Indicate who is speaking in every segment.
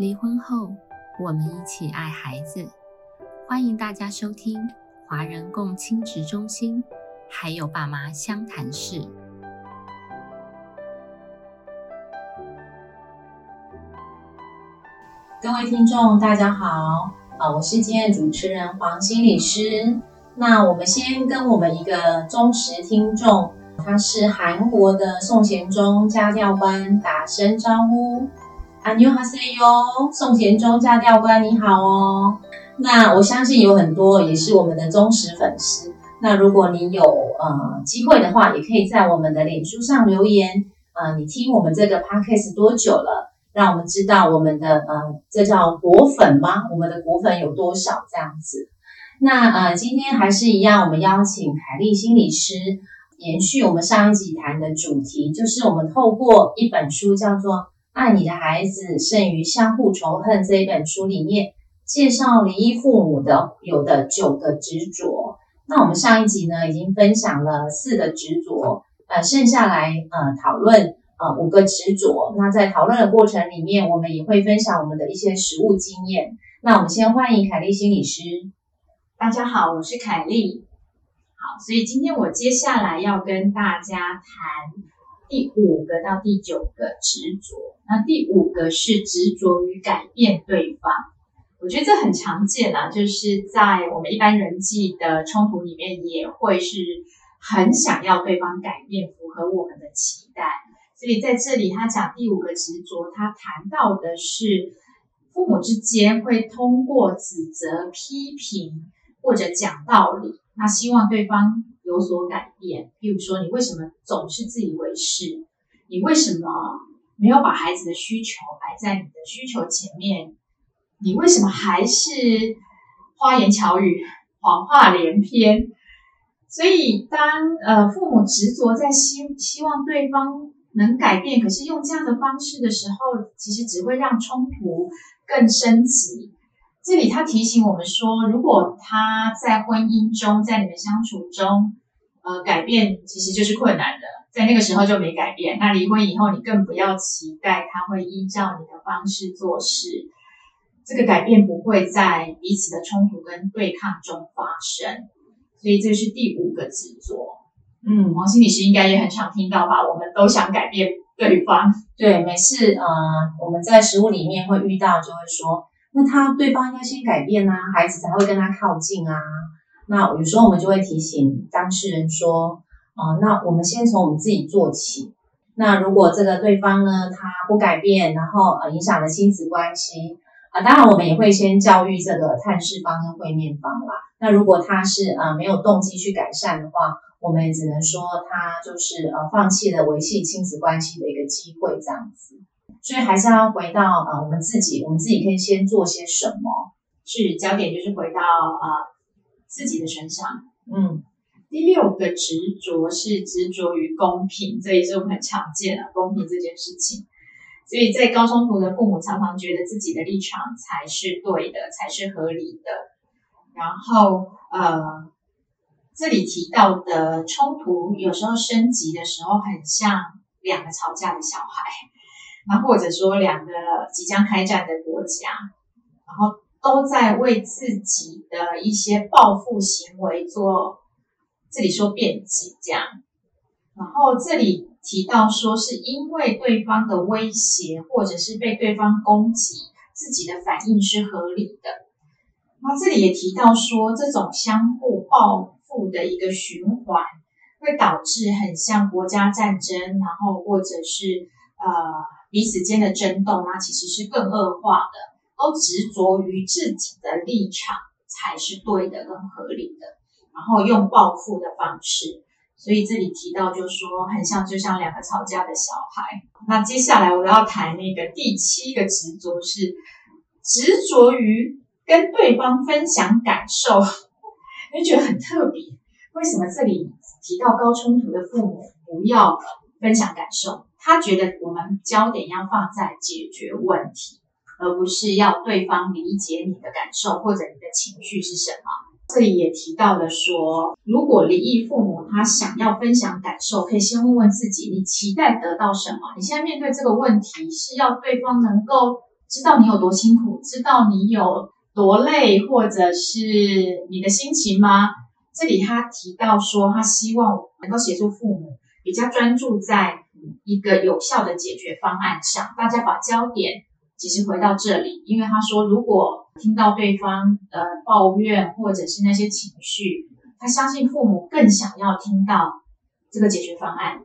Speaker 1: 离婚后，我们一起爱孩子。欢迎大家收听华人共亲职中心，还有爸妈相谈室。
Speaker 2: 各位听众，大家好，啊，我是今天的主持人黄心理师。那我们先跟我们一个忠实听众，他是韩国的宋贤忠家教官打声招呼。안녕하세요，宋贤忠家教官你好哦。那我相信有很多也是我们的忠实粉丝。那如果你有呃机会的话，也可以在我们的脸书上留言。呃，你听我们这个 podcast 多久了？让我们知道我们的呃，这叫果粉吗？我们的果粉有多少这样子？那呃，今天还是一样，我们邀请凯丽心理师，延续我们上一集谈的主题，就是我们透过一本书叫做《 爱你的孩子胜于相互仇恨》这一本书里面，介绍离异父母的有的九个执着。那我们上一集呢，已经分享了四个执着，呃，剩下来呃讨论呃五个执着。那在讨论的过程里面，我们也会分享我们的一些实务经验。那我们先欢迎凯丽心理师。
Speaker 3: 大家好，我是凯丽。好，所以今天我接下来要跟大家谈第五个到第九个执着。那第五个是执着于改变对方。我觉得这很常见啊，就是在我们一般人际的冲突里面，也会是很想要对方改变，符合我们的期待。所以在这里，他讲第五个执着，他谈到的是父母之间会通过指责、批评。或者讲道理，那希望对方有所改变。譬如说，你为什么总是自以为是？你为什么没有把孩子的需求摆在你的需求前面？你为什么还是花言巧语、谎话连篇？所以，当呃父母执着在希希望对方能改变，可是用这样的方式的时候，其实只会让冲突更升级。这里他提醒我们说，如果他在婚姻中，在你们相处中，呃，改变其实就是困难的，在那个时候就没改变。那离婚以后，你更不要期待他会依照你的方式做事，这个改变不会在彼此的冲突跟对抗中发生。所以这是第五个执着。嗯，王心理师应该也很常听到吧？我们都想改变对方。
Speaker 2: 对，每次呃我们在食物里面会遇到，就会说。那他对方应该先改变啊，孩子才会跟他靠近啊。那有时候我们就会提醒当事人说，啊，那我们先从我们自己做起。那如果这个对方呢，他不改变，然后呃影响了亲子关系啊，当然我们也会先教育这个探视方跟会面方啦。那如果他是呃没有动机去改善的话，我们也只能说他就是呃放弃了维系亲子关系的一个机会这样子。所以还是要回到呃我们自己，我们自己可以先做些什么？
Speaker 3: 是焦点就是回到呃自己的身上。嗯，第六个执着是执着于公平，这也是我们很常见的公平这件事情。所以在高冲突的父母常常觉得自己的立场才是对的，才是合理的。然后呃这里提到的冲突有时候升级的时候，很像两个吵架的小孩。那或者说两个即将开战的国家，然后都在为自己的一些报复行为做，这里说辩解这样，然后这里提到说是因为对方的威胁或者是被对方攻击，自己的反应是合理的。那这里也提到说这种相互报复的一个循环，会导致很像国家战争，然后或者是呃。彼此间的争斗，那其实是更恶化的。都执着于自己的立场才是对的、更合理的，然后用报复的方式。所以这里提到，就说很像，就像两个吵架的小孩。那接下来我要谈那个第七个执着，是执着于跟对方分享感受。你觉得很特别？为什么这里提到高冲突的父母不要分享感受？他觉得我们焦点要放在解决问题，而不是要对方理解你的感受或者你的情绪是什么。这里也提到了说，如果离异父母他想要分享感受，可以先问问自己，你期待得到什么？你现在面对这个问题是要对方能够知道你有多辛苦，知道你有多累，或者是你的心情吗？这里他提到说，他希望能够协助父母比较专注在一个有效的解决方案上，大家把焦点其实回到这里，因为他说，如果听到对方呃抱怨或者是那些情绪，他相信父母更想要听到这个解决方案，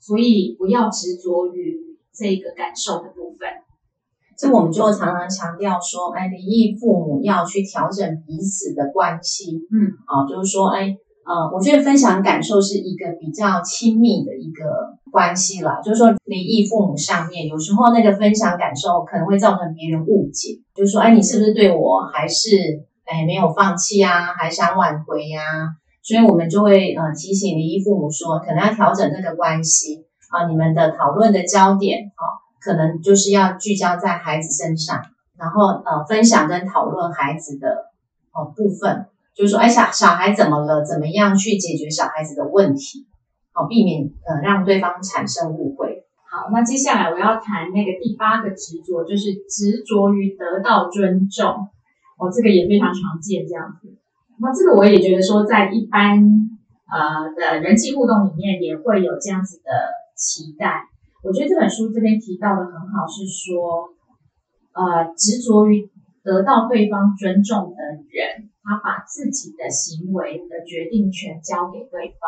Speaker 3: 所以不要执着于这个感受的部分。
Speaker 2: 这我们就常常强调说，哎，离异父母要去调整彼此的关系。嗯，啊，就是说，哎，呃，我觉得分享感受是一个比较亲密的一个关系了。就是说，离异父母上面有时候那个分享感受可能会造成别人误解，就是说，哎，你是不是对我还是哎没有放弃啊，还想挽回呀？所以我们就会呃提醒离异父母说，可能要调整这个关系啊，你们的讨论的焦点啊。可能就是要聚焦在孩子身上，然后呃分享跟讨论孩子的哦部分，就是说，哎小小孩怎么了？怎么样去解决小孩子的问题？好，避免呃让对方产生误会。
Speaker 3: 好，那接下来我要谈那个第八个执着，就是执着于得到尊重。哦，这个也非常常见这样子。那这个我也觉得说，在一般呃的人际互动里面，也会有这样子的期待。我觉得这本书这边提到的很好，是说，呃，执着于得到对方尊重的人，他把自己的行为的决定权交给对方，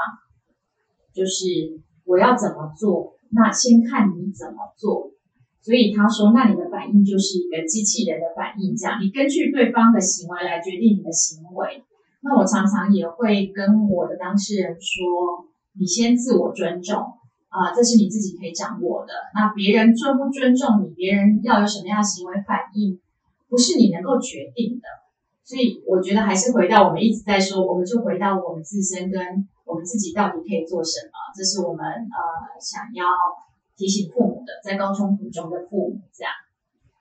Speaker 3: 就是我要怎么做，那先看你怎么做。所以他说，那你的反应就是一个机器人的反应，这样你根据对方的行为来决定你的行为。那我常常也会跟我的当事人说，你先自我尊重。啊，这是你自己可以掌握的。那别人尊不尊重你，别人要有什么样的行为反应，不是你能够决定的。所以我觉得还是回到我们一直在说，我们就回到我们自身跟我们自己到底可以做什么。这是我们呃想要提醒父母的，在高冲突中的父母这样。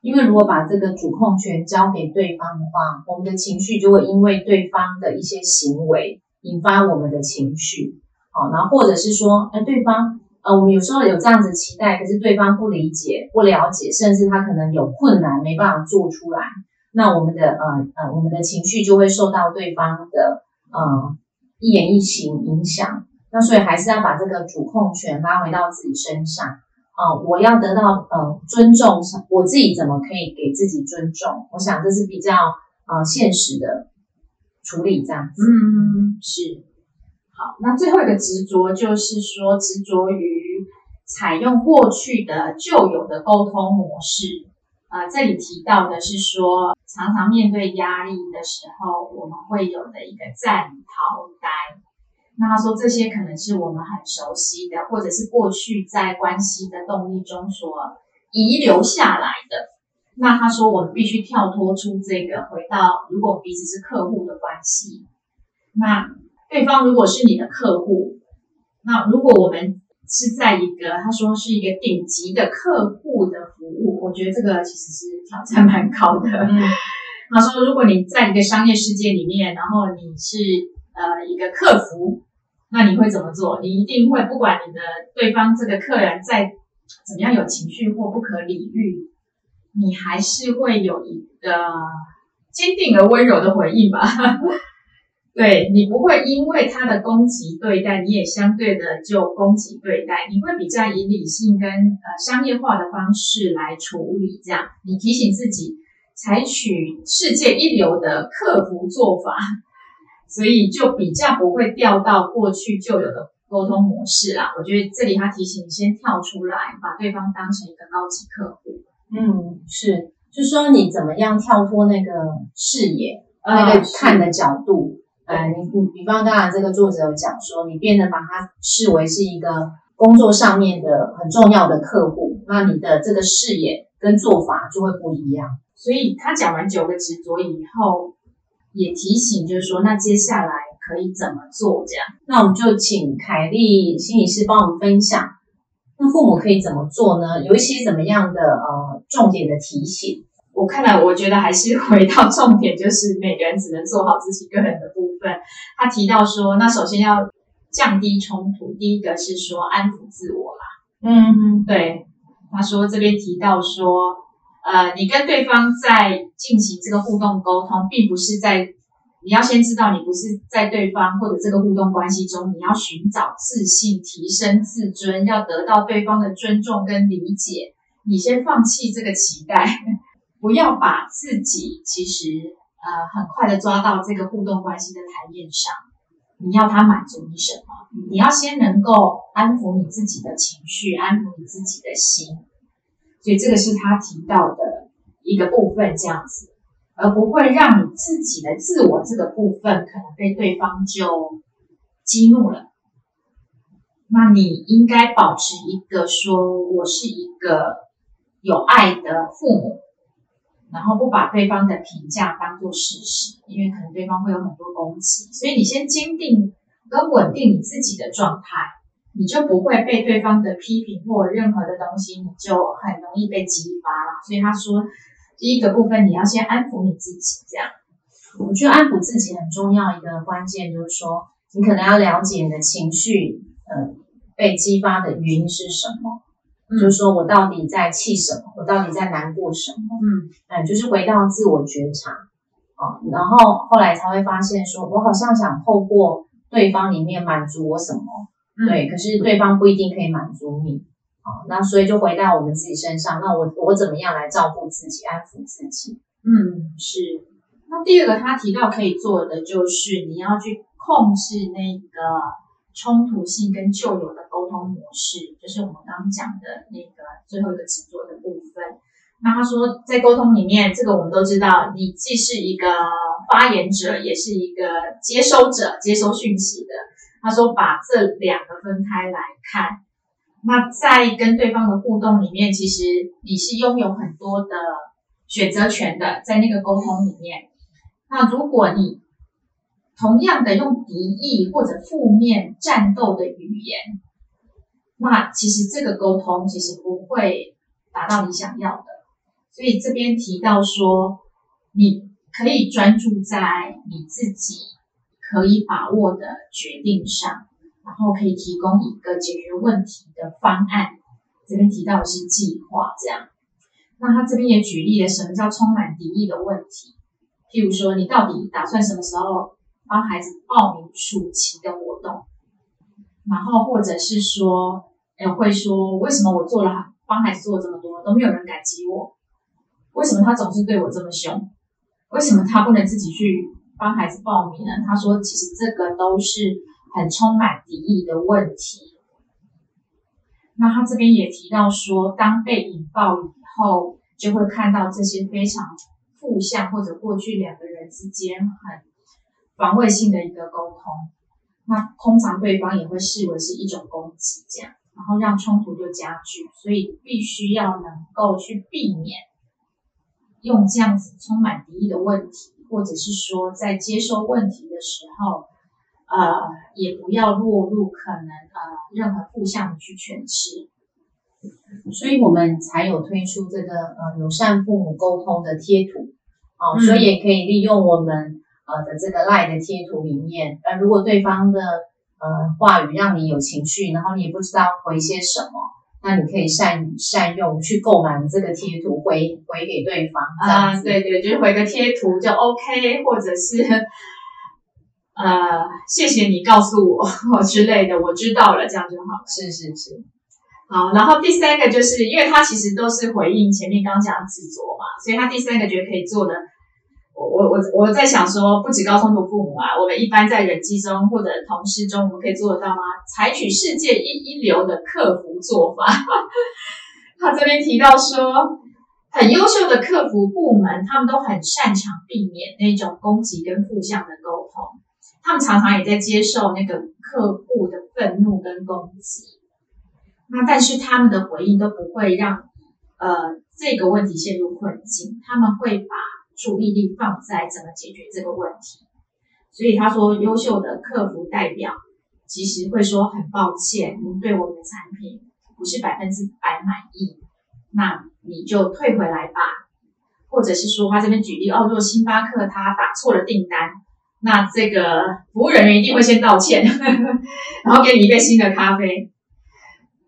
Speaker 2: 因为如果把这个主控权交给对方的话，我们的情绪就会因为对方的一些行为引发我们的情绪。好，然后或者是说，哎，对方。呃，我们有时候有这样子期待，可是对方不理解、不了解，甚至他可能有困难，没办法做出来。那我们的呃呃，我们的情绪就会受到对方的呃一言一行影响。那所以还是要把这个主控权拉回到自己身上啊！我要得到呃尊重，我自己怎么可以给自己尊重？我想这是比较呃现实的处理这样子。
Speaker 3: 嗯，是。好，那最后一个执着就是说，执着于采用过去的旧有的沟通模式。啊，这里提到的是说，常常面对压力的时候，我们会有的一个战逃呆。那他说这些可能是我们很熟悉的，或者是过去在关系的动力中所遗留下来的。那他说我们必须跳脱出这个，回到如果彼此是客户的关系，那。对方如果是你的客户，那如果我们是在一个他说是一个顶级的客户的务，我觉得这个其实是挑战蛮高的。他说，如果你在一个商业世界里面，然后你是呃一个客服，那你会怎么做？你一定会不管你的对方这个客人在怎么样有情绪或不可理喻，你还是会有一个坚定而温柔的回应吧。对你不会因为他的攻击对待，你也相对的就攻击对待，你会比较以理性跟呃商业化的方式来处理，这样你提醒自己采取世界一流的客服做法，所以就比较不会掉到过去旧有的沟通模式啦。我觉得这里他提醒你先跳出来，把对方当成一个高级客户。
Speaker 2: 嗯，是，就说你怎么样跳脱那个视野，那个看的角度。呃，你你比方刚才这个作者有讲说，你变得把它视为是一个工作上面的很重要的客户，那你的这个视野跟做法就会不一样。
Speaker 3: 所以他讲完九个执着以后，也提醒就是说，那接下来可以怎么做？这样，
Speaker 2: 那我们就请凯丽心理师帮我们分享，那父母可以怎么做呢？有一些怎么样的呃重点的提醒？
Speaker 3: 我看来，我觉得还是回到重点，就是每个人只能做好自己个人的部分。他提到说，那首先要降低冲突，第一个是说安抚自我啦。嗯，对。他说这边提到说，呃，你跟对方在进行这个互动沟通，并不是在你要先知道你不是在对方或者这个互动关系中，你要寻找自信、提升自尊，要得到对方的尊重跟理解。你先放弃这个期待，不要把自己其实呃很快的抓到这个互动关系的台面上。你要他满足你什么？你要先能够安抚你自己的情绪，安抚你自己的心。所以这个是他提到的一个部分，这样子，而不会让你自己的自我这个部分可能被对方就激怒了。那你应该保持一个说，我是一个有爱的父母。然后不把对方的评价当做事实，因为可能对方会有很多攻击，所以你先坚定跟稳定你自己的状态，你就不会被对方的批评或任何的东西，你就很容易被激发了。所以他说，第一个部分你要先安抚你自己，这样，
Speaker 2: 我觉得安抚自己很重要一个关键就是说，你可能要了解你的情绪，呃，被激发的原因是什么。就是说我到底在气什么？我到底在难过什么？嗯，哎，就是回到自我觉察啊，然后后来才会发现，说我好像想透过对方里面满足我什么，对，可是对方不一定可以满足你啊，那所以就回到我们自己身上，那我我怎么样来照顾自己，安抚自己？
Speaker 3: 嗯，是。那第二个他提到可以做的就是你要去控制那个。冲突性跟旧有的沟通模式，就是我们刚刚讲的那个最后一个制作的部分。那他说，在沟通里面，这个我们都知道，你既是一个发言者，也是一个接收者，接收讯息的。他说，把这两个分开来看。那在跟对方的互动里面，其实你是拥有很多的选择权的，在那个沟通里面。那如果你同样的用敌意或者负面战斗的语言，那其实这个沟通其实不会达到你想要的。所以这边提到说，你可以专注在你自己可以把握的决定上，然后可以提供一个解决问题的方案。这边提到的是计划，这样。那他这边也举例了什么叫充满敌意的问题，譬如说，你到底打算什么时候？帮孩子报名暑期的活动，然后或者是说，哎，会说为什么我做了帮孩子做了这么多，都没有人感激我？为什么他总是对我这么凶？为什么他不能自己去帮孩子报名呢？他说，其实这个都是很充满敌意的问题。那他这边也提到说，当被引爆以后，就会看到这些非常负向或者过去两个人之间很。防卫性的一个沟通，那通常对方也会视为是一种攻击，这样，然后让冲突就加剧，所以必须要能够去避免用这样子充满敌意的问题，或者是说在接受问题的时候，呃，也不要落入可能呃任何负向的去诠释，
Speaker 2: 所以我们才有推出这个呃友善父母沟通的贴图，哦，所以也可以利用我们。呃的这个赖的贴图里面，呃，如果对方的呃话语让你有情绪，然后你也不知道回些什么，那你可以善善用去购买这个贴图回回给对方。啊，
Speaker 3: 对对，就是回个贴图就 OK，或者是呃谢谢你告诉我之类的，我知道了，这样就好。
Speaker 2: 是是是，
Speaker 3: 好，然后第三个就是因为它其实都是回应前面刚讲执着嘛，所以他第三个觉得可以做的。我我我我在想说，不止高冲突父母啊，我们一般在人际中或者同事中，我们可以做得到吗？采取世界一一流的客服做法。他这边提到说，很优秀的客服部门，他们都很擅长避免那种攻击跟负向的沟通。他们常常也在接受那个客户的愤怒跟攻击。那但是他们的回应都不会让呃这个问题陷入困境，他们会把。注意力放在怎么解决这个问题，所以他说，优秀的客服代表其实会说很抱歉，您对我们的产品不是百分之百满意，那你就退回来吧，或者是说他这边举例，哦，如果星巴克他打错了订单，那这个服务人员一定会先道歉，然后给你一杯新的咖啡。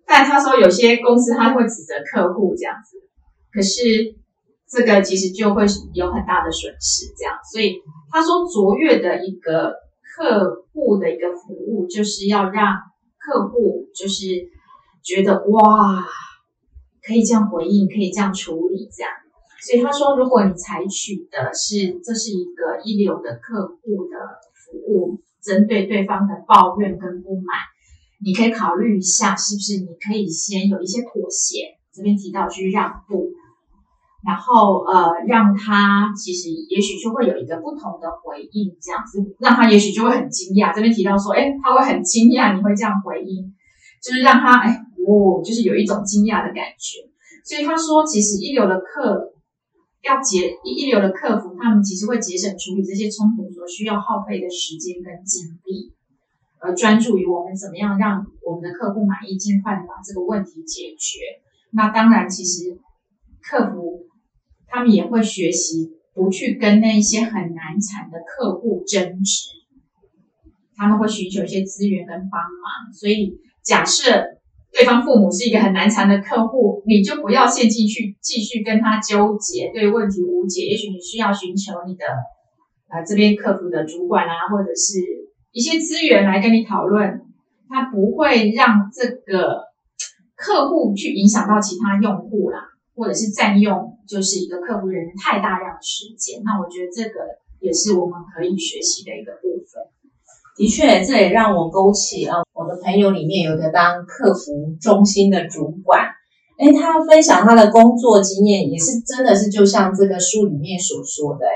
Speaker 3: 但他说有些公司他会指责客户这样子，可是。这个其实就会有很大的损失。这样，所以他说卓越的一个客户的一个服务，就是要让客户就是觉得哇，可以这样回应，可以这样处理，这样。所以他说，如果你采取的是这是一个一流的客户的服务，针对对方的抱怨跟不满，你可以考虑一下，是不是你可以先有一些妥协，这边提到去让步，然后呃，让他其实也许就会有一个不同的回应，这样子，让他也许就会很惊讶。这边提到说，哎，他会很惊讶你会这样回应，就是让他哎，哦，就是有一种惊讶的感觉。所以他说，其实一流的客。要节一流的客服，他们其实会节省处理这些冲突所需要耗费的时间跟精力，而专注于我们怎么样让我们的客户满意，尽快的把这个问题解决。那当然，其实客服他们也会学习不去跟那一些很难缠的客户争执，他们会寻求一些资源跟帮忙。所以假设。对方父母是一个很难缠的客户，你就不要陷进去继续跟他纠结，对问题无解。也许你需要寻求你的呃这边客服的主管啊，或者是一些资源来跟你讨论，他不会让这个客户去影响到其他用户啦，或者是占用就是一个客服人太大量的时间。那我觉得这个也是我们可以学习的一个部分。
Speaker 2: 的确，这也让我勾起啊，我的朋友里面有个当客服中心的主管，哎，他分享他的工作经验，也是真的是就像这个书里面所说的，哎，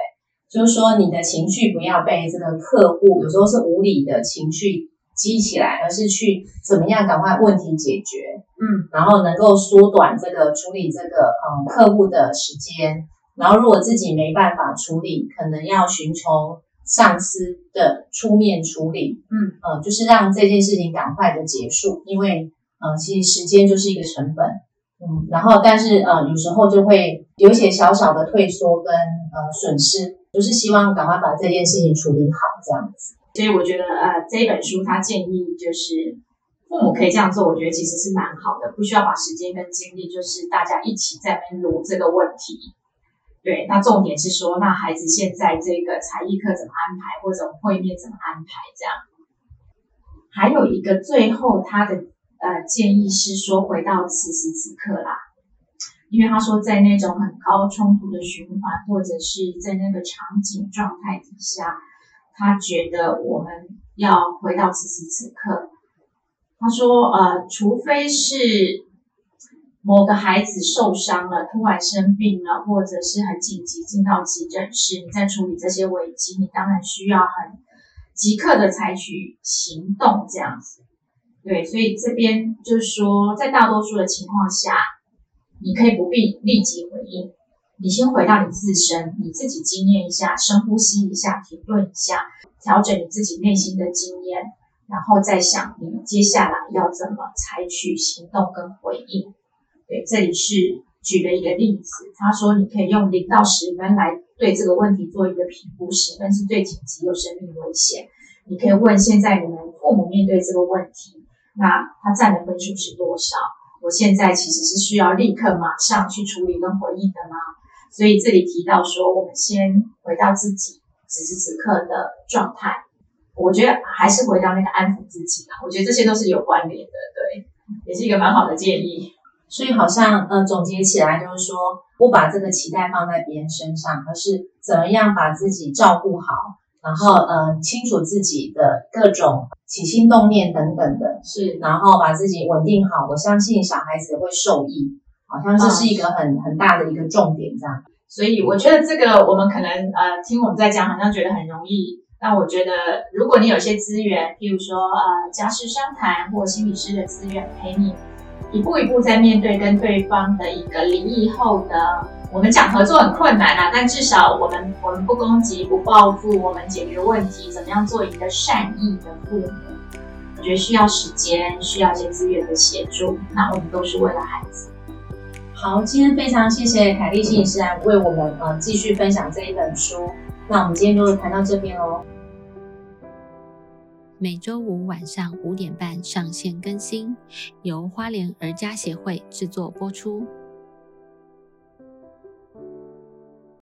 Speaker 2: 就是说你的情绪不要被这个客户有时候是无理的情绪激起来，而是去怎么样赶快问题解决，嗯，然后能够缩短这个处理这个嗯客户的时间，然后如果自己没办法处理，可能要寻求。上司的出面处理，嗯，呃，就是让这件事情赶快的结束，因为，呃，其实时间就是一个成本，嗯，然后，但是，呃，有时候就会有一些小小的退缩跟呃损失，就是希望赶快把这件事情处理好，这样子。
Speaker 3: 所以我觉得，呃，这本书他建议就是父母可以这样做，我觉得其实是蛮好的，不需要把时间跟精力，就是大家一起在边撸这个问题。对，那重点是说，那孩子现在这个才艺课怎么安排，或者会面怎么安排？这样，还有一个最后他的呃建议是说，回到此时此刻啦，因为他说在那种很高冲突的循环，或者是在那个场景状态底下，他觉得我们要回到此时此刻。他说，呃，除非是。某个孩子受伤了，突然生病了，或者是很紧急进到急诊室，你在处理这些危机，你当然需要很即刻的采取行动，这样子。对，所以这边就是说，在大多数的情况下，你可以不必立即回应，你先回到你自身，你自己经验一下，深呼吸一下，停顿一下，调整你自己内心的经验，然后再想你接下来要怎么采取行动跟回应。对，这里是举了一个例子，他说你可以用零到十分来对这个问题做一个评估，十分是最紧急有生命危险。你可以问现在你们父母面对这个问题，那他占的分数是多少？我现在其实是需要立刻马上去处理跟回应的吗？所以这里提到说，我们先回到自己此时此刻的状态，我觉得还是回到那个安抚自己啊。我觉得这些都是有关联的，对，也是一个蛮好的建议。
Speaker 2: 所以好像，呃，总结起来就是说，不把这个期待放在别人身上，而是怎么样把自己照顾好，然后，呃，清楚自己的各种起心动念等等的，
Speaker 3: 是，
Speaker 2: 然后把自己稳定好。我相信小孩子会受益，好像这是一个很很大的一个重点，这样。
Speaker 3: 所以我觉得这个我们可能，呃，听我们在讲，好像觉得很容易。但我觉得，如果你有些资源，譬如说，呃，家事商谈或心理师的资源陪你。一步一步在面对跟对方的一个离异后的，我们讲合作很困难啊，但至少我们我们不攻击不报复，我们解决问题，怎么样做一个善意的父母？我觉得需要时间，需要一些资源的协助。那我们都是为了孩子。
Speaker 2: 好，今天非常谢谢凯丽心理师来为我们呃继续分享这一本书。那我们今天就谈到这边喽。
Speaker 1: 每周五晚上五点半上线更新，由花莲儿家协会制作播出。